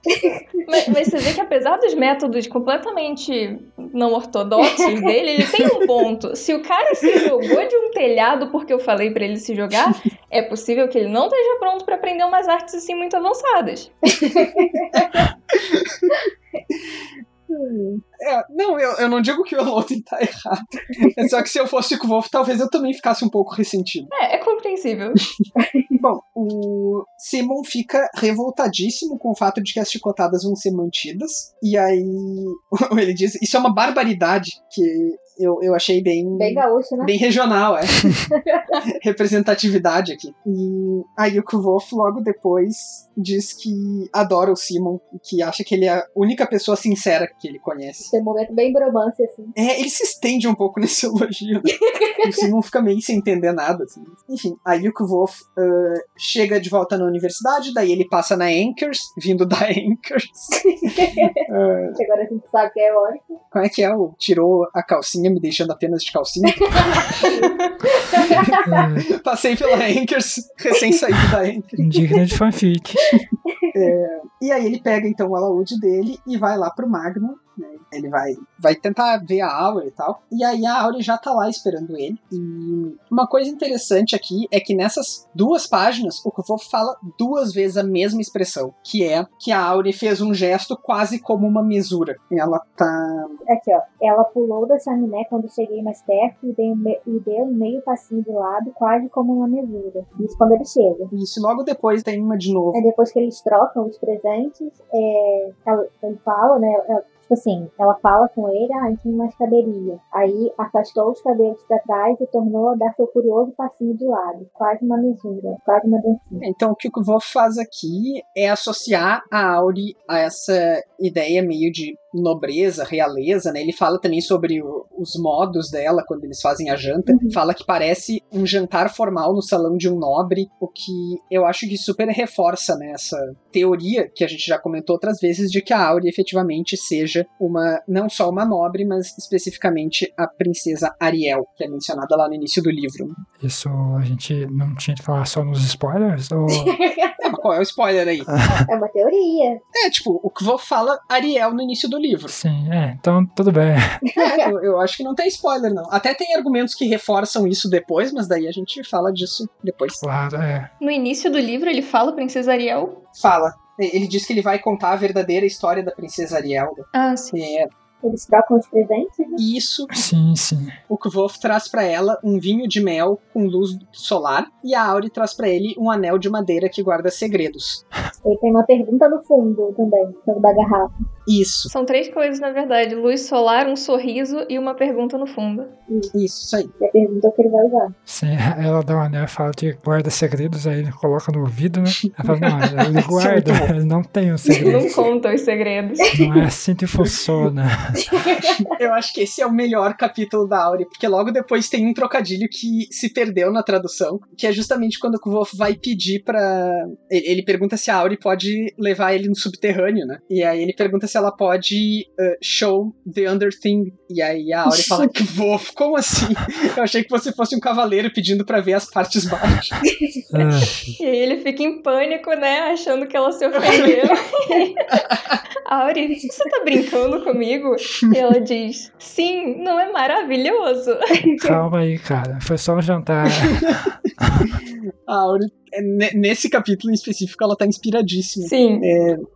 Mas, mas você vê que apesar dos métodos completamente não ortodoxos dele, ele tem um ponto. Se o cara se jogou de um telhado porque eu falei pra ele se jogar, é possível que ele não esteja pronto pra aprender umas artes assim muito avançadas.
É, não, eu, eu não digo que o Elodin tá errado. É só que se eu fosse com o Wolf, talvez eu também ficasse um pouco ressentido.
É, é compreensível.
Bom, o Simon fica revoltadíssimo com o fato de que as chicotadas vão ser mantidas. E aí ele diz: Isso é uma barbaridade que eu, eu achei bem.
Bem gaúcho, né?
Bem regional, é. Representatividade aqui. E aí o Kvolf logo depois diz que adora o Simon e que acha que ele é a única pessoa sincera que ele conhece.
Tem um momento bem bromance, assim.
É, ele se estende um pouco nesse elogio, né? o Simon fica meio sem entender nada, assim. Enfim, aí o Kvolf uh, chega de volta na universidade, daí ele passa na Anchors, vindo da Anchors. uh,
agora a gente sabe que é ótimo.
como é que é? O tirou a calcinha, me deixando apenas de calcinha.
É,
Passei pela Anchors, recém saído da Anchors.
digna de fanfic.
E aí ele pega então o alaúde dele e vai lá pro Magnum. Né? Ele vai, vai tentar ver a Aura e tal. E aí a Aura já tá lá esperando ele. E uma coisa interessante aqui é que nessas duas páginas o Kvolf fala duas vezes a mesma expressão, que é que a Aure fez um gesto quase como uma mesura. Ela tá.
Aqui, ó. Ela pulou da chaminé quando cheguei mais perto e deu, me- e deu um meio passinho de lado, quase como uma mesura. Isso quando ele chega.
Isso, e logo depois tem uma de novo.
Aí depois que eles trocam os presentes, é, ele fala, né? Ela Tipo assim, ela fala com ele, ah, a gente não mais caberia. Aí afastou os cabelos pra trás e tornou a dar seu curioso passinho de lado. Quase uma mesura, quase uma dancinha.
Então o que o Wolf faz aqui é associar a Auri a essa ideia meio de nobreza, realeza, né? Ele fala também sobre o, os modos dela quando eles fazem a janta.
Uhum.
Fala que parece um jantar formal no salão de um nobre, o que eu acho que super reforça né, essa teoria que a gente já comentou outras vezes de que a Auri efetivamente seja uma não só uma nobre, mas especificamente a princesa Ariel, que é mencionada lá no início do livro.
Isso a gente não tinha que falar só nos spoilers? Ou...
É, mas qual é o spoiler aí?
É uma teoria.
É, tipo, o Kvo fala Ariel no início do livro.
Sim, é, então tudo bem.
É, eu, eu acho que não tem spoiler, não. Até tem argumentos que reforçam isso depois, mas daí a gente fala disso depois.
Claro, é.
No início do livro ele fala Princesa Ariel.
Fala. Ele diz que ele vai contar a verdadeira história da princesa Ariel.
Ah, sim.
É,
Eles trocam os presentes, né?
isso,
Sim, sim.
o Kvolf traz pra ela um vinho de mel com luz solar e a Auri traz pra ele um anel de madeira que guarda segredos.
Ele tem uma pergunta no fundo também, sobre da garrafa.
Isso,
São três coisas, na verdade: luz solar, um sorriso e uma pergunta no fundo.
isso, isso aí.
E a pergunta é que ele vai usar.
Sim, ela dá um anel e fala que guarda segredos, aí ele coloca no ouvido, né? Ela fala, não, ele guarda,
muito bom.
ele não tem um
Não
segredo.
conta os segredos.
Não é assim que funciona.
Eu acho que esse é o melhor capítulo da Auri, porque logo depois tem um trocadilho que se perdeu na tradução, que é justamente quando o Kvolf vai pedir pra. Ele, pergunta se a Auri pode levar ele no subterrâneo, né? E aí ele pergunta se ela pode uh, show the under thing. E aí a Auri fala: Kvolf, como assim? Eu achei que você fosse um cavaleiro pedindo pra ver as partes baixas.
E aí ele fica em pânico, né? Achando que ela se ofendeu. Auri, você tá brincando comigo? E ela diz: Sim, não é maravilhoso?
calma aí, cara. Foi só um jantar.
Auri, nesse capítulo em específico, ela tá inspiradíssima.
Sim.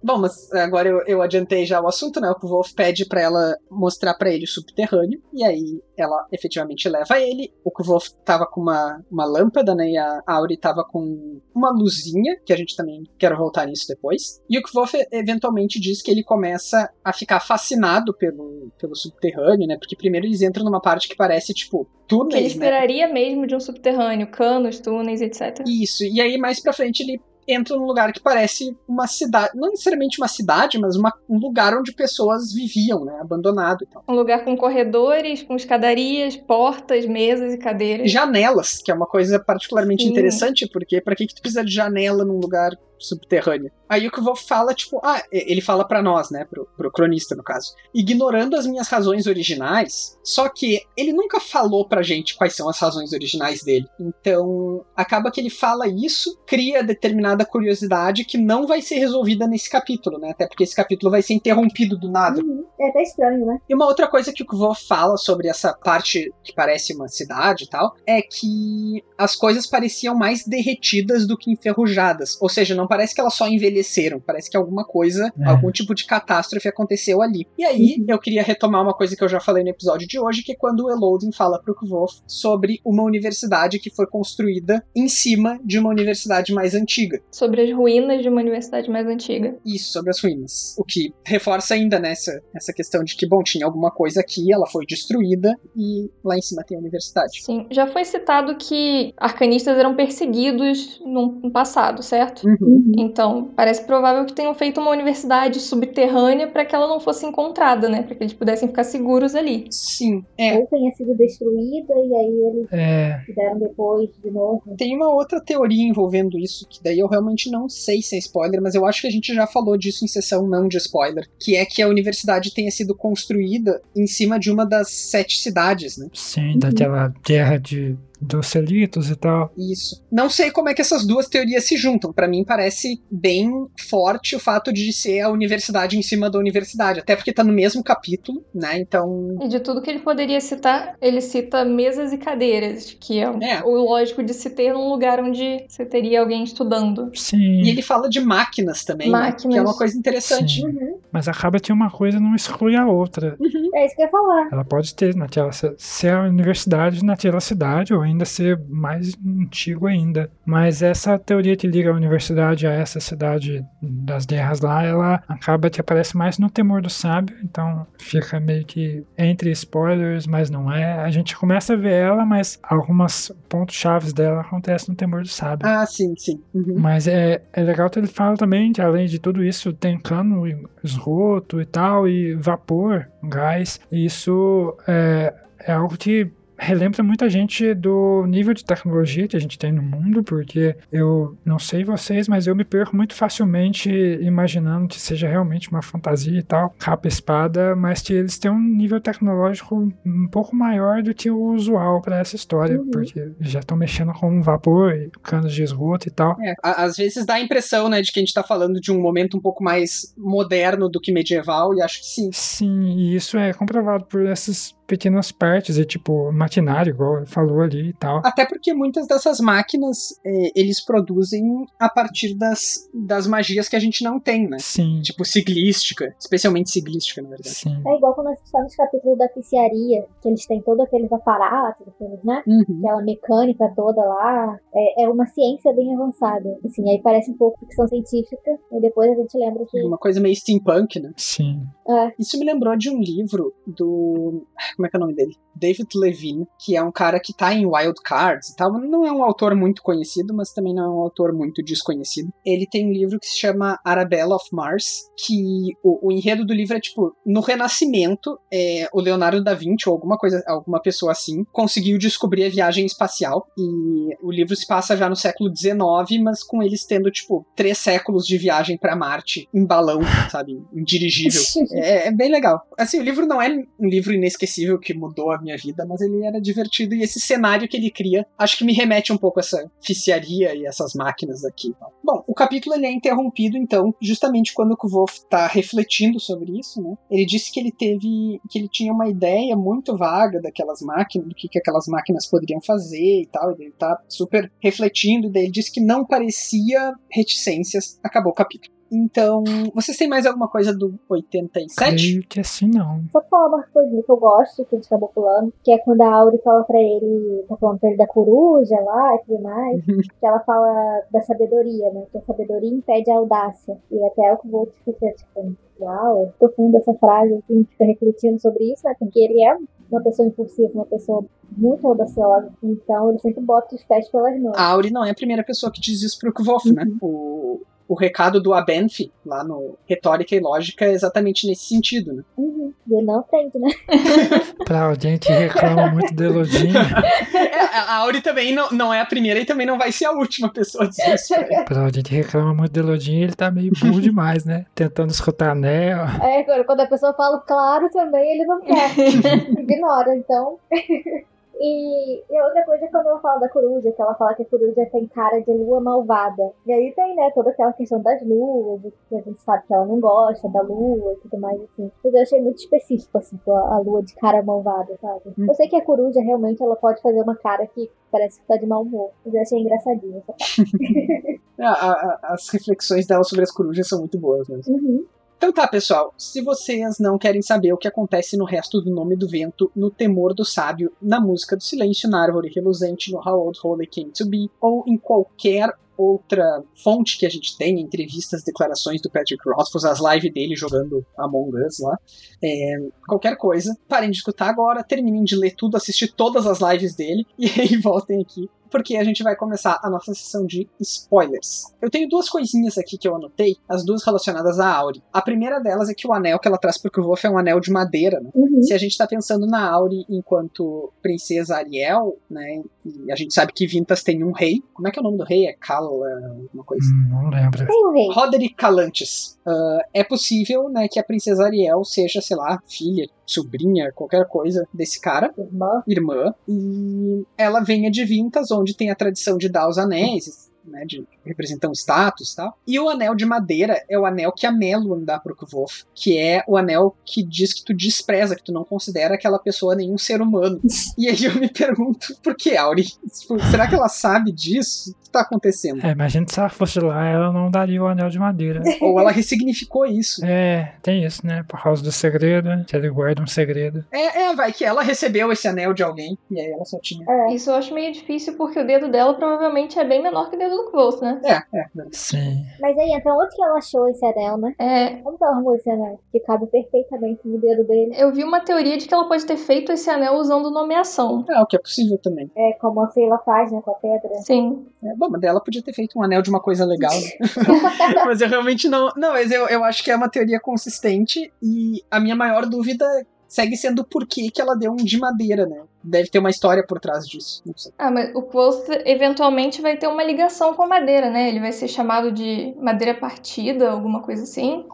Bom, mas agora eu, eu adiantei já o assunto, né? O Wolf pede pra ela mostrar pra ele o subterrâneo, e aí ela efetivamente leva ele. O Wolf tava com uma, uma lâmpada, né? E a Auri tava com uma luzinha, que a gente também quer voltar nisso depois. E o Wolf eventualmente diz que ele começa a ficar fascinado pelo, pelo subterrâneo, né? Porque primeiro eles entram numa parte que parece, tipo,
Que ele
túneis, né?
esperaria mesmo de um subterrâneo, canos, túneis, etc.
Isso, e aí mais pra frente ele entra num lugar que parece uma cidade, não necessariamente uma cidade, mas uma- um lugar onde pessoas viviam, né, abandonado e tal.
Um lugar com corredores, com escadarias, portas, mesas e cadeiras.
Janelas, que é uma coisa particularmente
Sim.
interessante, porque pra que que tu precisa de janela num lugar subterrâneo? Aí o que o Wolf fala, tipo, ah, ele fala pra nós, né, pro, pro cronista no caso, ignorando as minhas razões originais, só que ele nunca falou pra gente quais são as razões originais dele. Então, acaba que ele fala isso, cria determinada curiosidade que não vai ser resolvida nesse capítulo, né, até porque esse capítulo vai ser interrompido do nada.
Uhum. É até estranho, né?
E uma outra coisa que o Kvo fala sobre essa parte que parece uma cidade e tal, é que as coisas pareciam mais derretidas do que enferrujadas. Ou seja, não parece que elas só envelheceram, parece que alguma coisa,
É.
algum tipo de catástrofe aconteceu ali. E aí,
Uhum.
eu queria retomar uma coisa que eu já falei no episódio de hoje, que é quando o Elodin fala pro Kvof sobre uma universidade que foi construída em cima de uma universidade mais antiga.
Sobre as ruínas de uma universidade mais antiga.
Isso, sobre as ruínas. O que reforça ainda nessa essa questão de que, bom, tinha alguma coisa aqui, ela foi destruída e lá em cima tem a universidade.
Sim. Já foi citado que arcanistas eram perseguidos no no passado, certo?
Uhum.
Uhum.
Então, parece provável que tenham feito uma universidade subterrânea para que ela não fosse encontrada, né? Para que eles pudessem ficar seguros ali.
Sim, é.
Ou tenha sido destruída e aí eles
É,
fizeram depois de novo.
Tem uma outra teoria envolvendo isso, que daí eu realmente não sei se é spoiler, mas eu acho que a gente já falou disso em sessão não de spoiler, que é que a universidade tenha sido construída em cima de uma das sete cidades, né?
sim, daquela guerra de dos selitos e tal.
Isso. Não sei como é que essas duas teorias se juntam. Pra mim parece bem forte o fato de ser a universidade em cima da universidade, até porque tá no mesmo capítulo, né? Então,
E de tudo que ele poderia citar, ele cita mesas e cadeiras, que é,
É.
o lógico de se ter num lugar onde você teria alguém estudando.
Sim.
e ele fala de máquinas também, né?
Máquinas.
que é uma coisa interessante.
Sim.
Uhum.
Mas acaba que uma coisa não exclui a outra.
É isso que eu ia falar.
Ela pode ter naquela ser a universidade naquela cidade ou ainda ser mais antigo ainda. Mas essa teoria que liga a universidade a essa cidade das guerras lá, ela acaba que aparece mais no Temor do Sábio, então fica meio que entre spoilers, mas não é. A gente começa a ver ela, mas algumas pontos chaves dela acontecem no Temor do Sábio.
Ah, sim, sim. Uhum.
Mas é, é legal que ele fala também que além de tudo isso tem cano, esgoto e tal, e vapor, gás. E isso é, é algo que relembra muita gente do nível de tecnologia que a gente tem no mundo, porque eu não sei vocês, mas eu me perco muito facilmente imaginando que seja realmente uma fantasia e tal, capa espada, mas que eles têm um nível tecnológico um pouco maior do que o usual para essa história,
Uhum.
porque já estão mexendo com vapor e canos de esgoto e tal.
É, às vezes dá a impressão, né, de que a gente tá falando de um momento um pouco mais moderno do que medieval, e acho que sim.
Sim, e isso é comprovado por essas pequenas partes, e tipo maquinário, igual ele falou ali e tal.
Até porque muitas dessas máquinas é, eles produzem a partir das, das magias que a gente não tem, né?
Sim,
Tipo siglística, especialmente siglística, na verdade.
sim.
É igual quando a gente está nos capítulos da oficiaria, que eles têm todos aqueles aparatos, aqueles, né?
Uhum.
Aquela mecânica toda lá. É, é uma ciência bem avançada. Assim, aí parece um pouco ficção científica. E depois a gente lembra que.
Uma coisa meio steampunk, né?
Sim.
É,
Isso me lembrou de um livro do. Como é que é o nome dele? David Levine, que é um cara que tá em Wild Cards e tal. Não é um autor muito conhecido, mas também não é um autor muito desconhecido. Ele tem um livro que se chama Arabella of Mars, que o, o enredo do livro é tipo: no Renascimento, é, o Leonardo da Vinci, ou alguma coisa, alguma pessoa assim, conseguiu descobrir a viagem espacial. E o livro se passa já no século XIX, mas com eles tendo, tipo, três séculos de viagem pra Marte em balão, sabe? Em dirigível. É, é bem legal. Assim, o livro não é um livro inesquecível que mudou a minha vida, mas ele era divertido e esse cenário que ele cria, acho que me remete um pouco a essa ficiaria e essas máquinas aqui. Bom, o capítulo ele é interrompido então, justamente quando o Kvolf tá refletindo sobre isso, né? Ele disse que ele teve, que ele tinha uma ideia muito vaga daquelas máquinas, do que, que aquelas máquinas poderiam fazer e tal, ele tá super refletindo, daí ele disse que não parecia reticências, acabou o capítulo. Então, vocês têm mais alguma coisa do 87?
Creio que assim não.
Só pra falar uma coisinha que eu gosto, que a gente acabou pulando, que é quando a Auri fala pra ele, tá falando pra ele da coruja lá e tudo mais, que ela fala da sabedoria, né? Que a sabedoria impede a audácia. E até o que o Volt fica, tipo, uau, é profundo essa frase, assim, fica refletindo sobre isso, né? Porque ele é uma pessoa impulsiva, uma pessoa muito audaciosa. Então ele sempre bota os pés pelas mãos.
A Auri não é a primeira pessoa que diz isso pro Kvolf, né? O, o recado do Abenf, lá no Retórica e Lógica, é exatamente nesse sentido, né?
Uhum. E ele não aprende, né?
Pra alguém que reclama muito de Elodinho,
É, a Auri também não, não é a primeira e também não vai ser a última pessoa a dizer isso. pra
alguém que reclama muito de Elodinho, ele tá meio burro demais, né? Tentando escutar anel.
É, quando- quando a pessoa fala claro também, ele não quer. Ignora, então. E, e a outra coisa é quando ela fala da coruja, que ela fala que a coruja tem cara de lua malvada. E aí tem, né, toda aquela questão das luas, que a gente sabe que ela não gosta da lua e tudo mais assim. Mas eu achei muito específico, assim, a, a lua de cara malvada, sabe? Eu sei que a coruja realmente ela pode fazer uma cara que parece que tá de mau humor. Mas eu achei engraçadinho essa parte.
É, a- a- as reflexões dela sobre as corujas são muito boas mesmo.
Uhum.
Então tá, pessoal. Se vocês não querem saber o que acontece no resto do Nome do Vento, no Temor do Sábio, na Música do Silêncio, na Árvore Reluzente, no How Old Holy Came to Be, ou em qualquer outra fonte que a gente tem, entrevistas, declarações do Patrick Rothfuss, as lives dele jogando Among Us lá, é, qualquer coisa, parem de escutar agora, terminem de ler tudo, assistir todas as lives dele, e aí voltem aqui porque a gente vai começar a nossa sessão de spoilers. Eu tenho duas coisinhas aqui que eu anotei, as duas relacionadas a Auri. A primeira delas é que o anel que ela traz pro Kvolf é um anel de madeira, né?
Uhum.
Se a gente tá pensando na Auri enquanto princesa Ariel, né? E a gente sabe que Vintas tem um rei. Como é que é o nome do rei? É Cal, alguma coisa.
Hum, não lembro.
Tem o rei.
Roderick Calantes. Ah, é possível, né, que a princesa Ariel seja, sei lá, filha, sobrinha, qualquer coisa desse cara
Irmã.
irmã, e ela venha de Vintas, onde tem a tradição de dar os anéis, né, de representam status e tal. E o anel de madeira é o anel que a Melon dá pro Kvof, que é o anel que diz que tu despreza, que tu não considera aquela pessoa nenhum ser humano. e aí eu me pergunto, por que, Auri? Tipo, será que ela sabe disso? O que tá acontecendo?
É, imagina se ela fosse lá, ela não daria o anel de madeira.
Ou ela ressignificou isso.
É, tem isso, né? Por causa do segredo, que ele guarda um segredo.
É, é, vai que ela recebeu esse anel de alguém e aí ela só tinha.
É.
Isso eu acho meio difícil porque o dedo dela provavelmente é bem menor que o dedo do Kvolt, né?
É, é.
Sim.
Mas aí, então, onde que ela achou esse anel, né?
É,
Como que ela arrumou esse anel? Que cabe perfeitamente no dedo dele.
eu vi uma teoria de que ela pode ter feito esse anel usando nomeação.
É, o que é possível também.
É como a Feila faz, né, com a pedra.
Sim.
É, bom, mas ela podia ter feito um anel de uma coisa legal, né? mas eu realmente não. Não, mas eu, eu acho que é uma teoria consistente e a minha maior dúvida segue sendo o porquê que ela deu um de madeira, né? Deve ter uma história por trás disso. Não sei.
Ah, mas o Kvolt eventualmente vai ter uma ligação com a madeira, né? Ele vai ser chamado de madeira partida, alguma coisa assim.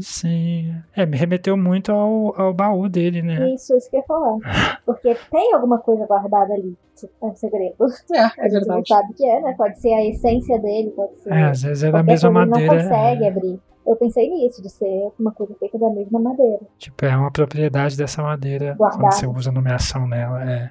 Sim. É, me remeteu muito ao, ao baú dele, né?
Isso, isso que eu ia falar. Porque tem alguma coisa guardada ali. tipo, É um segredo.
É,
A
é
gente não
verdade.
sabe o que é, né? Pode ser a essência dele, pode ser.
É, às vezes é da mesma
coisa ele
madeira.
não consegue
é,
abrir. Eu pensei nisso, de ser uma coisa feita da mesma madeira.
tipo, é uma propriedade dessa madeira
Guardada.
quando você usa a nomeação nela. É.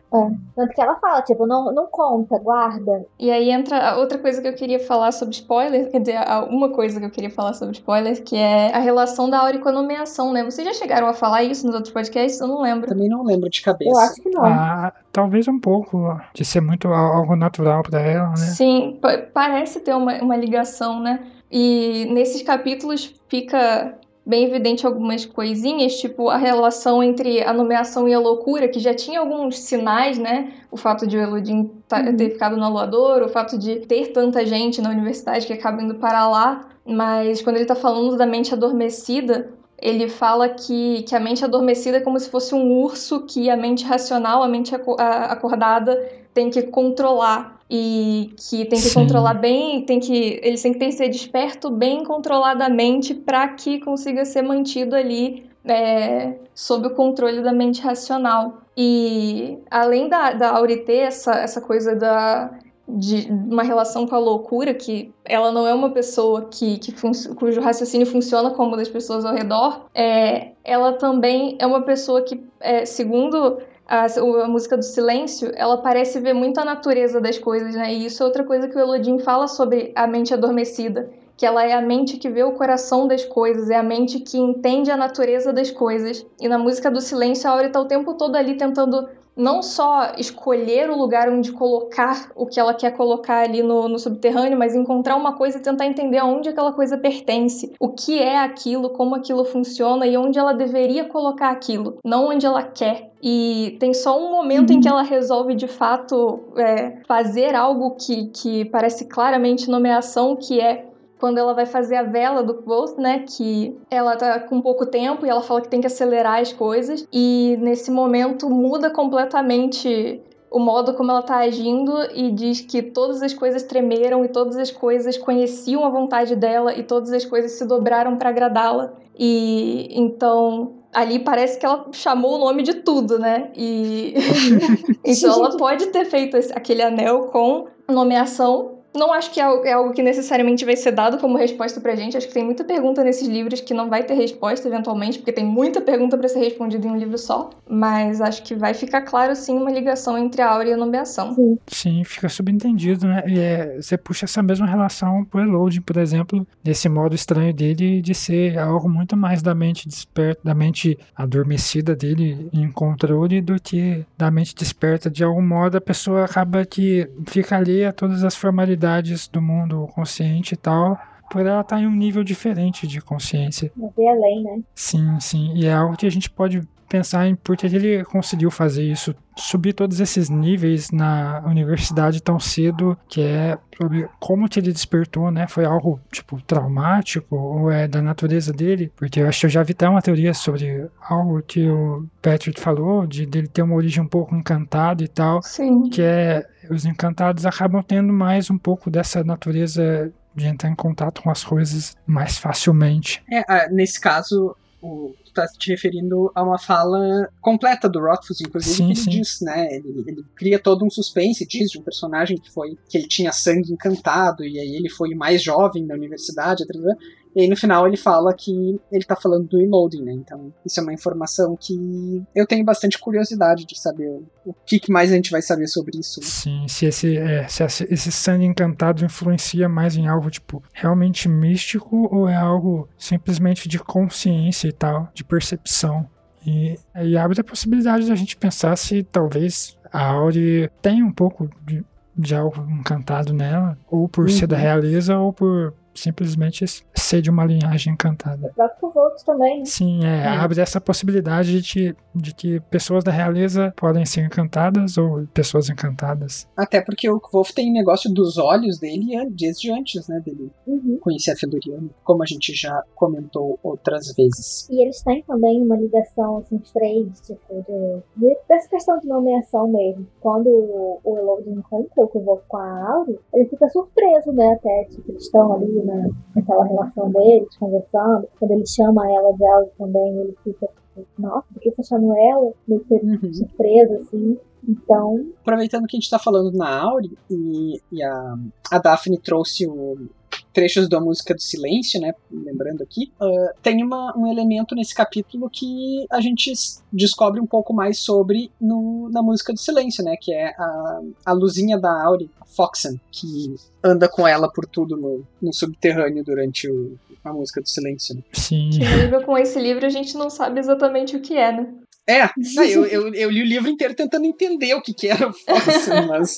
Tanto que ela fala, tipo, não, não conta, guarda.
E aí entra a outra coisa que eu queria falar sobre spoiler, quer dizer, uma coisa que eu queria falar sobre spoiler, que é a relação da Auri com a nomeação, né? Vocês já chegaram a falar isso nos outros podcasts? Eu não lembro.
Também não lembro de cabeça.
Eu acho que não.
Ah, talvez um pouco de ser muito al- algo natural pra ela, né?
Sim, pa- parece ter uma, uma ligação, né? E nesses capítulos fica bem evidente algumas coisinhas, tipo a relação entre a nomeação e a loucura, que já tinha alguns sinais, né? O fato de o Elodin tá-
Uhum.
ter ficado no aluador, o fato de ter tanta gente na universidade que acaba indo para lá, mas quando ele tá falando da mente adormecida, ele fala que, que a mente adormecida é como se fosse um urso que a mente racional, a mente acordada, tem que controlar. E que tem que
Sim.
controlar bem, tem que. Eles têm que ter, ser desperto bem controladamente para que consiga ser mantido ali é, sob o controle da mente racional. E além da, da Auri essa, essa coisa da, de uma relação com a loucura, que ela não é uma pessoa que, que cujo raciocínio funciona como o das pessoas ao redor, é, ela também é uma pessoa que, é, segundo a, a música do silêncio, ela parece ver muito a natureza das coisas, né? E isso é outra coisa que o Elodin fala sobre a mente adormecida. Que ela é a mente que vê o coração das coisas, é a mente que entende a natureza das coisas. E na música do silêncio, a Auri tá o tempo todo ali tentando não só escolher o lugar onde colocar o que ela quer colocar ali no, no subterrâneo, mas encontrar uma coisa e tentar entender aonde aquela coisa pertence, o que é aquilo, como aquilo funciona e onde ela deveria colocar aquilo, não onde ela quer. E tem só um momento em que ela resolve de fato é, fazer algo que, que parece claramente nomeação, que é quando ela vai fazer a vela do Ghost, né? Que ela tá com pouco tempo e ela fala que tem que acelerar as coisas. E nesse momento muda completamente o modo como ela tá agindo e diz que todas as coisas tremeram e todas as coisas conheciam a vontade dela e todas as coisas se dobraram para agradá-la. E então ali parece que ela chamou o nome de tudo, né? E então ela pode ter feito aquele anel com nomeação. Não acho que é é algo que necessariamente vai ser dado como resposta pra gente. Acho que tem muita pergunta nesses livros que não vai ter resposta eventualmente, porque tem muita pergunta pra ser respondida em um livro só. Mas acho que vai ficar claro sim uma ligação entre a aura e a nomeação.
Sim, fica subentendido, né? E é, você puxa essa mesma relação pro Elodin, por exemplo, desse modo estranho dele de ser algo muito mais da mente desperta, da mente adormecida dele em controle do que da mente desperta. De algum modo, a pessoa acaba que fica ali a todas as formalidades do mundo consciente e tal, por ela estar em um nível diferente de consciência.
Mas ver além, né?
Sim, sim. E é algo que a gente pode pensar em por que ele conseguiu fazer isso, subir todos esses níveis na universidade tão cedo, que é sobre como que ele despertou, né? Foi algo, tipo, traumático ou é da natureza dele? Porque eu acho que eu já vi até uma teoria sobre algo que o Patrick falou, de dele ter uma origem um pouco encantada e tal,
Sim.
que é os encantados acabam tendo mais um pouco dessa natureza de entrar em contato com as coisas mais facilmente.
É, nesse caso, o, tu tá te referindo a uma fala completa do Rothfuss, inclusive,
Sim,
que ele
sim.
diz, né? Ele, ele cria todo um suspense, diz de um personagem que foi que ele tinha sangue encantado, e aí ele foi o mais jovem da universidade, etc. E aí no final ele fala que ele tá falando do Reloading, né? Então, isso é uma informação que eu tenho bastante curiosidade de saber o que, que mais a gente vai saber sobre isso. né?
Sim, se esse, é, se esse sangue encantado influencia mais em algo, tipo, realmente místico ou é algo simplesmente de consciência e tal, de percepção. E aí abre a possibilidade da gente pensar se talvez a Auri tenha um pouco de, de algo encantado nela, ou por ser da
Uhum.
realeza, ou por simplesmente ser de uma linhagem encantada.
O próprio Volks também, né?
Sim, é,
Hum.
abre essa possibilidade de, de que pessoas da realeza podem ser encantadas ou pessoas encantadas.
Até porque o Wolf tem negócio dos olhos dele desde antes, né? Dele
Uhum.
conhecer a Fedoriana, como a gente já comentou outras vezes.
E eles têm também uma ligação, assim, os três, tipo, de, de- dessa questão de nomeação mesmo. Quando o, o Elodie encontra o Kuvok com a Auri, ele fica surpreso, né, até, tipo, eles estão ali na, naquela relação deles, conversando. Quando ele chama ela de Auri também, ele fica, tipo, nossa, por que você chamou ela? Meio que
Uhum.
surpreso, assim. Então,
Aproveitando que a gente tá falando na Auri e, e a, a Daphne trouxe o trechos da música do silêncio, né? Lembrando aqui, ah, tem uma, um elemento nesse capítulo que a gente descobre um pouco mais sobre no, na música do silêncio, né? Que é a, a luzinha da Auri, a Foxen, que anda com ela por tudo no, no subterrâneo durante o, a música do silêncio. né?
Sim,
Que mesmo com esse livro a gente não sabe exatamente o que é, né?
É, não, eu, eu, eu li o livro inteiro tentando entender o que, que era o Foxen, mas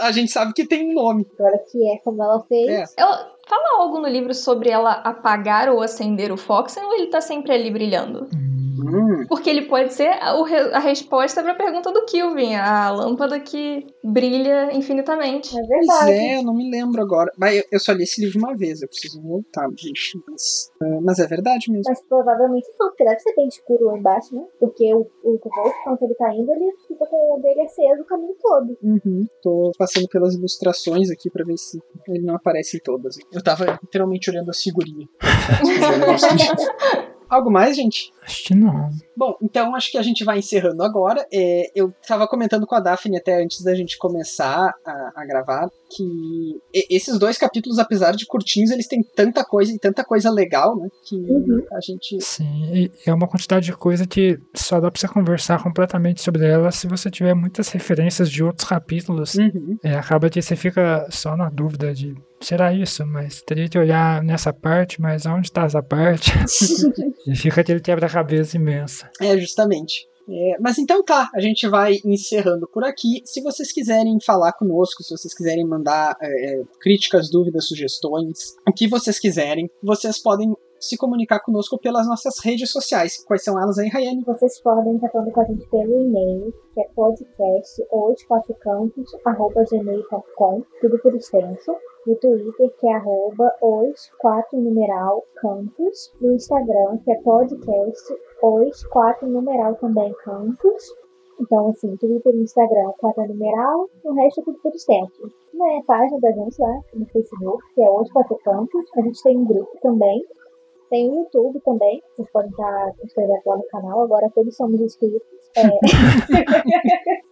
a gente sabe que tem um nome.
agora que é como ela fez,
É.
Ela fala algo no livro sobre ela apagar ou acender o Foxen ou ele tá sempre ali brilhando?
Hum,
Porque ele pode ser a, o re- a resposta pra pergunta do Kilvin, a lâmpada que brilha infinitamente.
é
Pois
verdade.
é, eu não me lembro agora. Mas eu, só li esse livro uma vez, eu preciso voltar, gente. Mas, ah, mas é verdade mesmo.
Mas provavelmente não, porque deve ser bem escuro lá embaixo, né? Porque o, o Kuvok, quando ele tá indo, ele fica com o dele aceso o caminho todo.
Uhum. Tô passando pelas ilustrações aqui pra ver se ele não aparece em todas. Eu tava literalmente olhando as figurinhas. Algo mais, gente?
acho que não.
Bom, então acho que a gente vai encerrando agora. É, eu tava comentando com a Daphne até antes da gente começar a, a gravar que esses dois capítulos, apesar de curtinhos, eles têm tanta coisa e tanta coisa legal, né? Que
Uhum.
a gente.
Sim, e é uma quantidade de coisa que só dá pra você conversar completamente sobre ela se você tiver muitas referências de outros capítulos.
Uhum.
É, acaba que você fica só na dúvida de será isso, mas teria que olhar nessa parte, mas aonde tá essa parte? e fica aquele quebra-cabeça imenso.
É, justamente. É, mas então tá, a gente vai encerrando por aqui. Se vocês quiserem falar conosco, se vocês quiserem mandar é, é, críticas, dúvidas, sugestões, o que vocês quiserem, vocês podem se comunicar conosco pelas nossas redes sociais. Quais são elas aí, Rayane?
Vocês podem estar falando com a gente pelo e-mail, que é podcast gmail.com, tudo por extenso. No Twitter, que é arroba os quatro numeral campos. No Instagram, que é podcast os quatro numeral também campos. Então, assim, Twitter e Instagram, quatro numeral, o resto é tudo por extenso. Na página da gente lá, no Facebook, que é campos. A gente tem um grupo também, tem o YouTube também, vocês podem estar inscrevendo lá no canal, agora todos somos inscritos. É.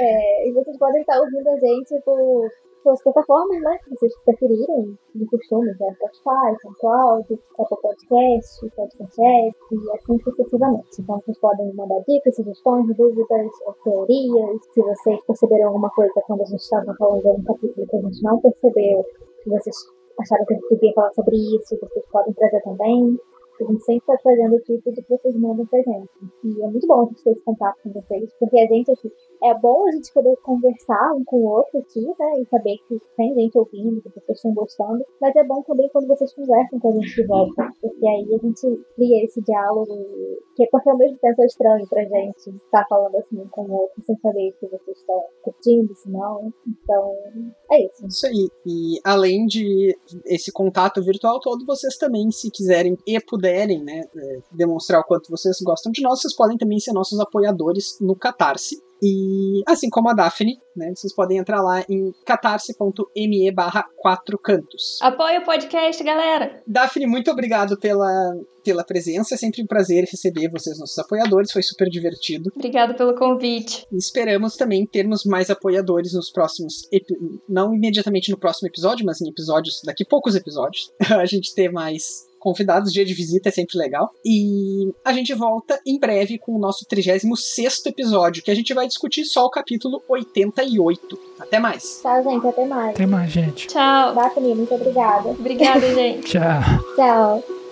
É, e vocês podem estar ouvindo a gente por, pelas plataformas, né? Que vocês preferirem, de costume, que é Spotify, SoundCloud, Apple Podcast, Podcast e assim sucessivamente. Então vocês podem mandar dicas, sugestões, dúvidas, ou teorias. Se vocês perceberam alguma coisa quando a gente estava falando de um capítulo que a gente não percebeu, se vocês acharam que a gente devia falar sobre isso, vocês podem trazer também. A gente sempre está trazendo aqui tudo que vocês mandam pra gente. E é muito bom a gente ter esse contato com vocês, porque a gente aqui. É bom a gente poder conversar um com o outro aqui, né? E saber que tem gente ouvindo, que vocês estão gostando. Mas é bom também quando vocês conversam com a gente de volta. Porque aí a gente cria esse diálogo. Que porque ao mesmo tempo é estranho pra gente estar falando assim um com o outro, sem saber se vocês estão curtindo, se não. Então, é isso.
Isso aí. E além de esse contato virtual todo, vocês também, se quiserem e puderem, né, é, demonstrar o quanto vocês gostam de nós, vocês podem também ser nossos apoiadores no Catarse. E assim como a Daphne, né? Vocês podem entrar lá em catarse.me barra quatro cantos.
Apoia o podcast, galera!
Daphne, muito obrigado pela, pela presença. É sempre um prazer receber vocês, nossos apoiadores. Foi super divertido.
Obrigada pelo convite.
E esperamos também termos mais apoiadores nos próximos. Não imediatamente no próximo episódio, mas em episódios, daqui poucos episódios. a gente ter mais convidados, dia de visita é sempre legal. E a gente volta em breve com o nosso 36 episódio, que a gente vai discutir só o capítulo 88. Até mais.
Tchau, gente. Até mais.
Até mais, gente.
Tchau.
Daphne, muito obrigada.
Obrigada, gente.
Tchau.
Tchau.